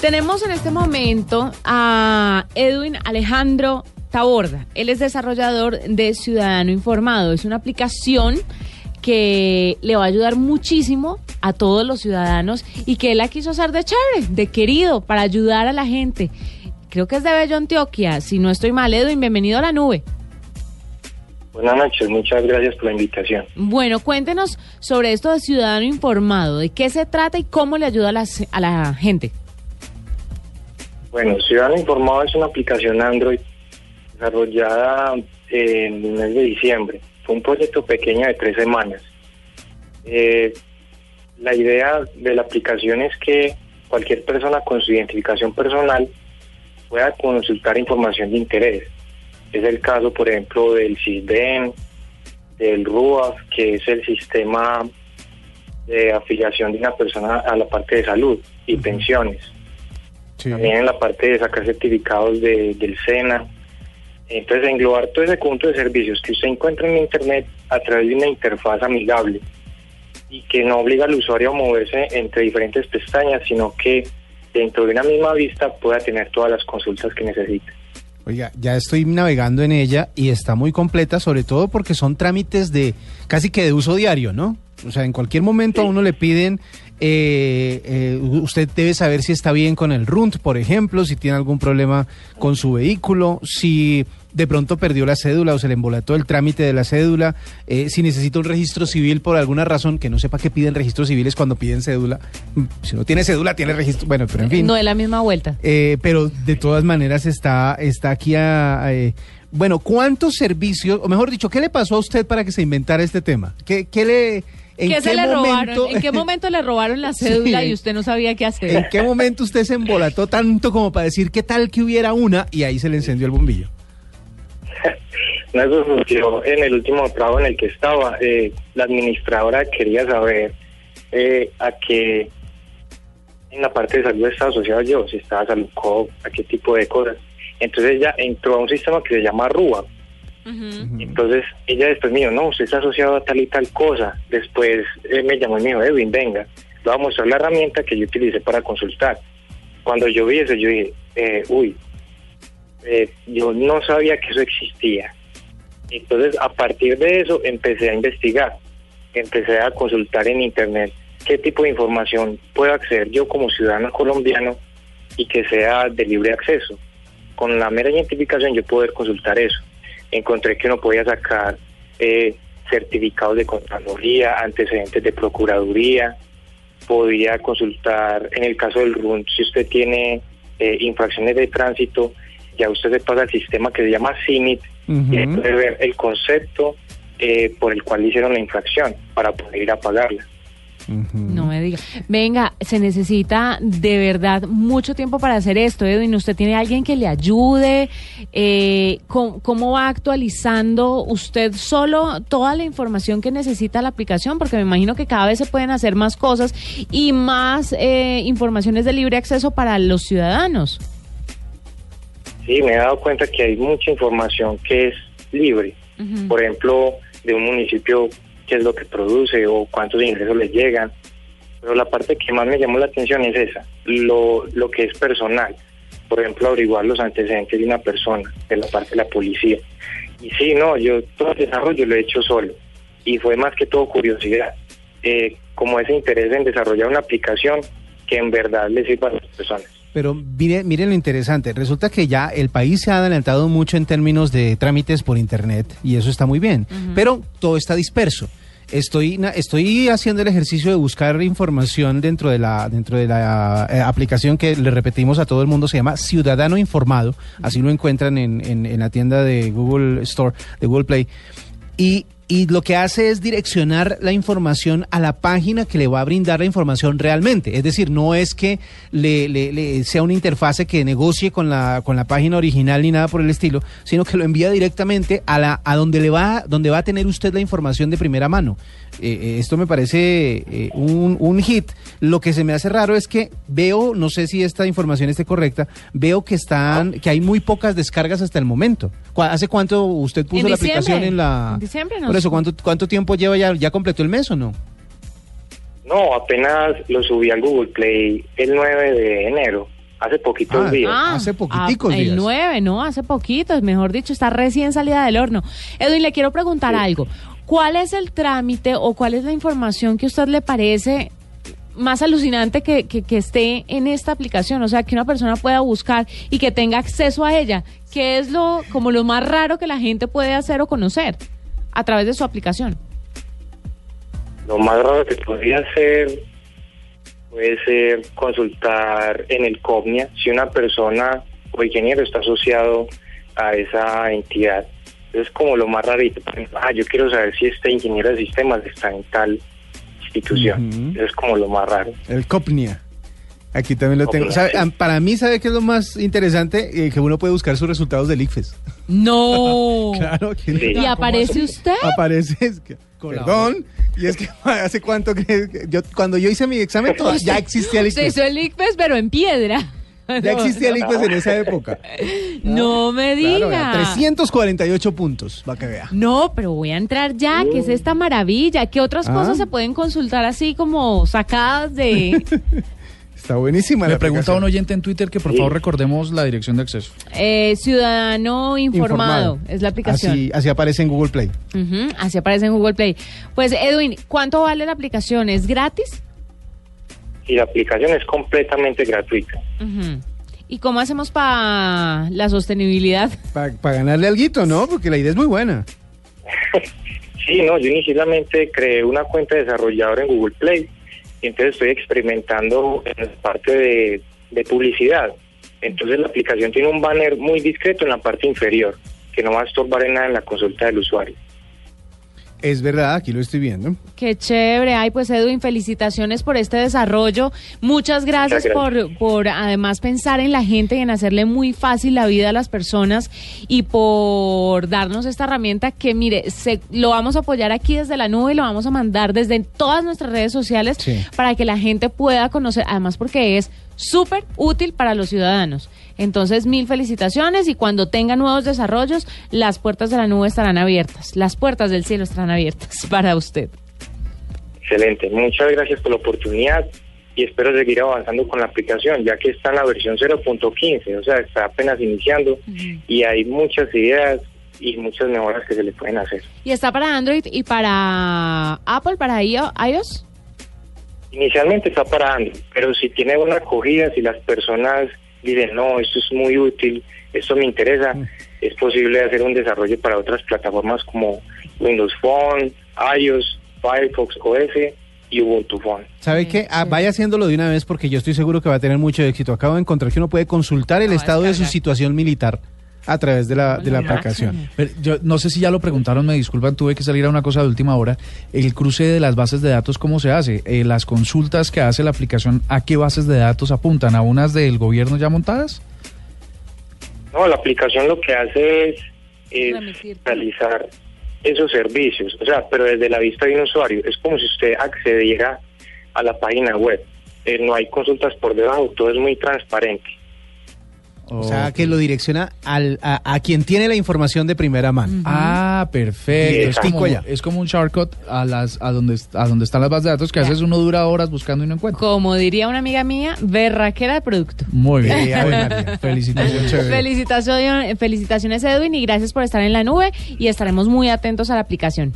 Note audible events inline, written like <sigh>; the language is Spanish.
Tenemos en este momento a Edwin Alejandro Taborda. Él es desarrollador de Ciudadano Informado. Es una aplicación que le va a ayudar muchísimo a todos los ciudadanos y que él la quiso hacer de chévere, de querido, para ayudar a la gente. Creo que es de Bello Antioquia. Si no estoy mal, Edwin, bienvenido a la nube. Buenas noches, muchas gracias por la invitación. Bueno, cuéntenos sobre esto de Ciudadano Informado, de qué se trata y cómo le ayuda a la, a la gente. Bueno, Ciudadano Informado es una aplicación Android desarrollada en el mes de diciembre. Fue un proyecto pequeño de tres semanas. Eh, la idea de la aplicación es que cualquier persona con su identificación personal pueda consultar información de interés. Es el caso, por ejemplo, del CISBEN, del RUAF, que es el sistema de afiliación de una persona a la parte de salud y pensiones. También en la parte de sacar certificados de, del SENA. Entonces, englobar todo ese conjunto de servicios que usted encuentra en Internet a través de una interfaz amigable y que no obliga al usuario a moverse entre diferentes pestañas, sino que dentro de una misma vista pueda tener todas las consultas que necesite. Oiga, ya estoy navegando en ella y está muy completa, sobre todo porque son trámites de casi que de uso diario, ¿no? O sea, en cualquier momento a uno le piden, eh, eh, usted debe saber si está bien con el RUNT, por ejemplo, si tiene algún problema con su vehículo, si de pronto perdió la cédula o se le embolató el trámite de la cédula, eh, si necesita un registro civil por alguna razón, que no sepa qué piden registros civiles cuando piden cédula. Mm, si no tiene cédula, tiene registro. Bueno, pero en fin. No es la misma vuelta. pero de todas maneras está, está aquí a... bueno, ¿cuántos servicios, o mejor dicho, qué le pasó a usted para que se inventara este tema? ¿Qué, qué le ¿En qué, se le robaron? ¿En qué momento le robaron la <laughs> cédula y usted no sabía qué hacer? ¿En qué momento usted se embolató tanto como para decir qué tal que hubiera una y ahí se le encendió el bombillo? <laughs> no, eso surgió en el último trabajo en el que estaba. Eh, la administradora quería saber eh, a qué en la parte de salud estaba asociado yo, si estaba salud a qué tipo de cosas. Entonces ella entró a un sistema que se llama RUA, entonces ella después me dijo, no, usted está asociado a tal y tal cosa. Después él me llamó y me dijo, Edwin, venga, le voy a mostrar la herramienta que yo utilicé para consultar. Cuando yo vi eso, yo dije, eh, uy, eh, yo no sabía que eso existía. Entonces, a partir de eso, empecé a investigar, empecé a consultar en Internet qué tipo de información puedo acceder yo como ciudadano colombiano y que sea de libre acceso. Con la mera identificación yo poder consultar eso encontré que uno podía sacar eh, certificados de Contraloría, antecedentes de Procuraduría, podía consultar, en el caso del RUN, si usted tiene eh, infracciones de tránsito, ya usted se pasa al sistema que se llama CINIT y puede ver el concepto eh, por el cual hicieron la infracción para poder ir a pagarla. No me diga. Venga, se necesita de verdad mucho tiempo para hacer esto, Edwin. ¿Usted tiene alguien que le ayude? Eh, ¿cómo, va actualizando usted solo toda la información que necesita la aplicación? Porque me imagino que cada vez se pueden hacer más cosas y más eh, informaciones de libre acceso para los ciudadanos. Sí, me he dado cuenta que hay mucha información que es libre. Por ejemplo, de un municipio qué es lo que produce o cuántos ingresos le llegan. Pero la parte que más me llamó la atención es esa, lo, lo que es personal. Por ejemplo, averiguar los antecedentes de una persona, de la parte de la policía. Y sí, no, yo todo el desarrollo lo he hecho solo. Y fue más que todo curiosidad. Eh, como ese interés en desarrollar una aplicación que en verdad le sirva a las personas. Pero miren, miren lo interesante, resulta que ya el país se ha adelantado mucho en términos de trámites por Internet y eso está muy bien, pero todo está disperso. Estoy, estoy haciendo el ejercicio de buscar información dentro de la, dentro de la eh, aplicación que le repetimos a todo el mundo, se llama Ciudadano Informado, así lo encuentran en, en, en la tienda de Google Store, de Google Play. Y y lo que hace es direccionar la información a la página que le va a brindar la información realmente. Es decir, no es que le, sea una interfase que negocie con la, con la página original ni nada por el estilo, sino que lo envía directamente a, la, a donde, le va, donde va a tener usted la información de primera mano. Eh, eh, esto me parece eh, un, un, hit. Lo que se me hace raro es que veo, no sé si esta información esté correcta, veo que están, que hay muy pocas descargas hasta el momento. ¿Hace cuánto usted puso la aplicación en la... En diciembre, no eso, ¿cuánto, cuánto tiempo lleva ya? ¿Ya completó el mes o no? No, apenas lo subí al Google Play el 9 de enero. hace poquitos Ah, días. Hace poquiticos ah, días. El 9, ¿no? Hace poquitos, mejor dicho, está recién salida del horno. Edwin, le quiero preguntar Sí. algo. ¿Cuál es el trámite o cuál es la información que a usted le parece más alucinante que, que, que esté en esta aplicación? O sea, que una persona pueda buscar y que tenga acceso a ella. ¿Qué es lo como lo más raro que la gente puede hacer o conocer a través de su aplicación? Lo más raro que podría ser puede ser consultar en el COPNIA si una persona o ingeniero está asociado a esa entidad. Es como lo más rarito. Ah, yo quiero saber si este ingeniero de sistemas está en tal institución. Es como lo más raro. El Copnia. Aquí también lo tengo. Para mí, ¿sabe qué es lo más interesante? Eh, que uno puede buscar sus resultados del ICFES. No. <laughs> Claro. que Sí. ¿Y aparece usted? Aparece. es que- perdón. Y es que <laughs> hace cuánto que que yo cuando yo hice mi examen todo- ya existía el <laughs> Se ICFES. hizo el ICFES, pero en piedra. Ya existía el ICFES en esa época. No me Claro, diga. vea, 348 puntos, para que vea. No, pero voy a entrar ya, ¿qué es esta maravilla? ¿Qué otras Ah. cosas se pueden consultar así como sacadas de Está buenísima Me la pregunta un oyente en Twitter que por Sí. favor recordemos la dirección de acceso. eh, Ciudadano informado? Es la aplicación. Así, así aparece en Google Play. Ujú, así aparece en Google Play. Pues Edwin, ¿cuánto vale la aplicación? ¿Es gratis? Y la aplicación es completamente gratuita. ¿Y cómo hacemos para la sostenibilidad? Para ganarle algo, ¿no? Porque la idea es muy buena. <laughs> Sí, no, yo inicialmente creé una cuenta de desarrollador en Google Play y entonces estoy experimentando en la parte de, de publicidad. Entonces la aplicación tiene un banner muy discreto en la parte inferior que no va a estorbar en nada en la consulta del usuario. Es verdad, aquí lo estoy viendo. Qué chévere. Ay, pues Edwin, felicitaciones por este desarrollo. Muchas gracias, por, por además pensar en la gente y en hacerle muy fácil la vida a las personas y por darnos esta herramienta que, mire, se, lo vamos a apoyar aquí desde la nube y lo vamos a mandar desde todas nuestras redes sociales Sí. para que la gente pueda conocer, además porque es súper útil para los ciudadanos. Entonces, mil felicitaciones y cuando tenga nuevos desarrollos, las puertas de la nube estarán abiertas, las puertas del cielo estarán abiertas <laughs> para usted. Excelente, muchas gracias por la oportunidad y espero seguir avanzando con la aplicación ya que está en la versión 0.15, o sea, está apenas iniciando y hay muchas ideas y muchas mejoras que se le pueden hacer. ¿Y está para Android y para Apple, para iO- iOS? Inicialmente está para Android, pero si tiene buena acogida, si las personas dicen, no, esto es muy útil, esto me interesa, es posible hacer un desarrollo para otras plataformas como Windows Phone, iOS, Firefox OS y Ubuntu Phone. ¿Sabe qué? Ah, vaya haciéndolo de una vez porque yo estoy seguro que va a tener mucho éxito. Acabo de encontrar que uno puede consultar el No, estado de su situación militar a través de la, de la aplicación. Pero yo no sé si ya lo preguntaron, me disculpan, tuve que salir a una cosa de última hora. El cruce de las bases de datos, ¿cómo se hace? Eh, las consultas que hace la aplicación, ¿a qué bases de datos apuntan? ¿A unas del gobierno ya montadas? No, la aplicación lo que hace es, realizar esos servicios, o sea, pero desde la vista de un usuario. Es como si usted accediera a la página web. Eh, no hay consultas por debajo, todo es muy transparente. O sea, que lo direcciona al, a, a quien tiene la información de primera mano. Ah, perfecto. Es como, allá. es como un shortcut a las a donde a donde están las bases de datos que a veces uno dura horas buscando y no encuentra. Como diría una amiga mía, berraquera de producto. Muy bien. <laughs> Eh. Felicitaciones. Felicitaciones, felicitaciones Edwin y gracias por estar en la nube y estaremos muy atentos a la aplicación.